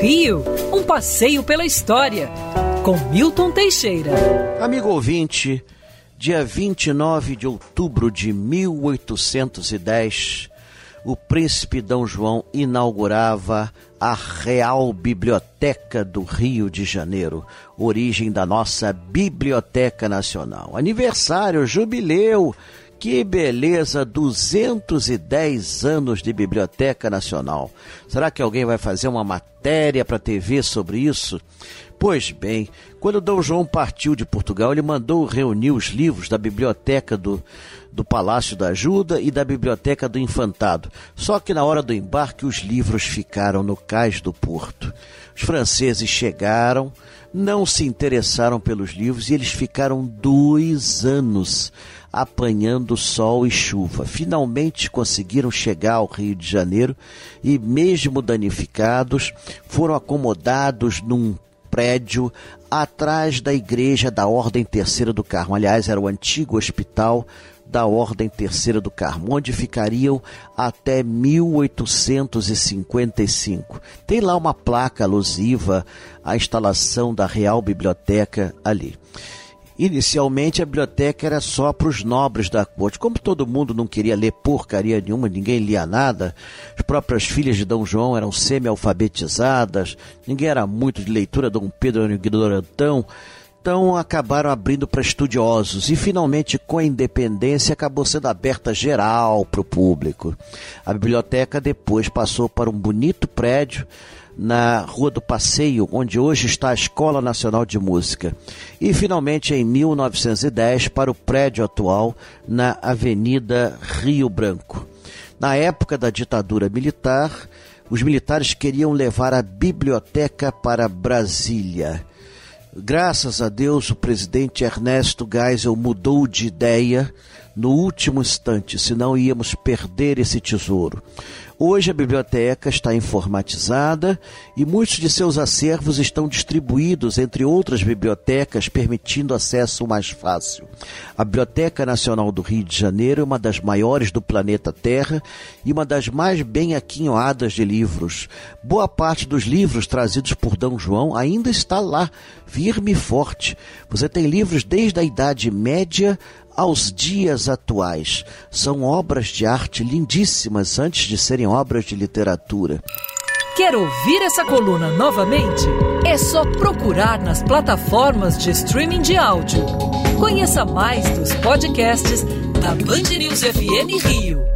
Rio, um passeio pela história, com Milton Teixeira. Amigo ouvinte, dia 29 de outubro de 1810, o príncipe Dom João inaugurava a Real Biblioteca do Rio de Janeiro, origem da nossa Biblioteca Nacional. Aniversário, jubileu que beleza, 210 anos de Biblioteca Nacional. Será que alguém vai fazer uma matéria para a TV sobre isso? Pois bem, quando Dom João partiu de Portugal, ele mandou reunir os livros da biblioteca do, do Palácio da Ajuda e da biblioteca do Infantado. Só que na hora do embarque, os livros ficaram no cais do porto. Os franceses chegaram, não se interessaram pelos livros e eles ficaram dois anos apanhando sol e chuva. Finalmente conseguiram chegar ao Rio de Janeiro e, mesmo danificados, foram acomodados num prédio atrás da igreja da Ordem Terceira do Carmo. Aliás, era o antigo hospital da Ordem Terceira do Carmo, onde ficariam até 1855. Tem lá uma placa alusiva à instalação da Real Biblioteca ali. Inicialmente a biblioteca era só para os nobres da corte. Como todo mundo não queria ler porcaria nenhuma, ninguém lia nada, as próprias filhas de Dom João eram semi-alfabetizadas, ninguém era muito de leitura, Dom Pedro era um ignorantão, então acabaram abrindo para estudiosos e finalmente com a independência acabou sendo aberta geral para o público. A biblioteca depois passou para um bonito prédio na Rua do Passeio, onde hoje está a Escola Nacional de Música. E finalmente em 1910 para o prédio atual na Avenida Rio Branco. Na época da ditadura militar, os militares queriam levar a biblioteca para Brasília. Graças a Deus, o presidente Ernesto Geisel mudou de ideia no último instante, senão íamos perder esse tesouro. Hoje a biblioteca está informatizada e muitos de seus acervos estão distribuídos entre outras bibliotecas, permitindo acesso mais fácil. A Biblioteca Nacional do Rio de Janeiro é uma das maiores do planeta Terra e uma das mais bem aquinhoadas de livros. Boa parte dos livros trazidos por D. João ainda está lá, firme e forte. Você tem livros desde a Idade Média aos dias atuais. São obras de arte lindíssimas antes de serem obras de literatura. Quer ouvir essa coluna novamente? É só procurar nas plataformas de streaming de áudio. Conheça mais dos podcasts da Band News FM Rio.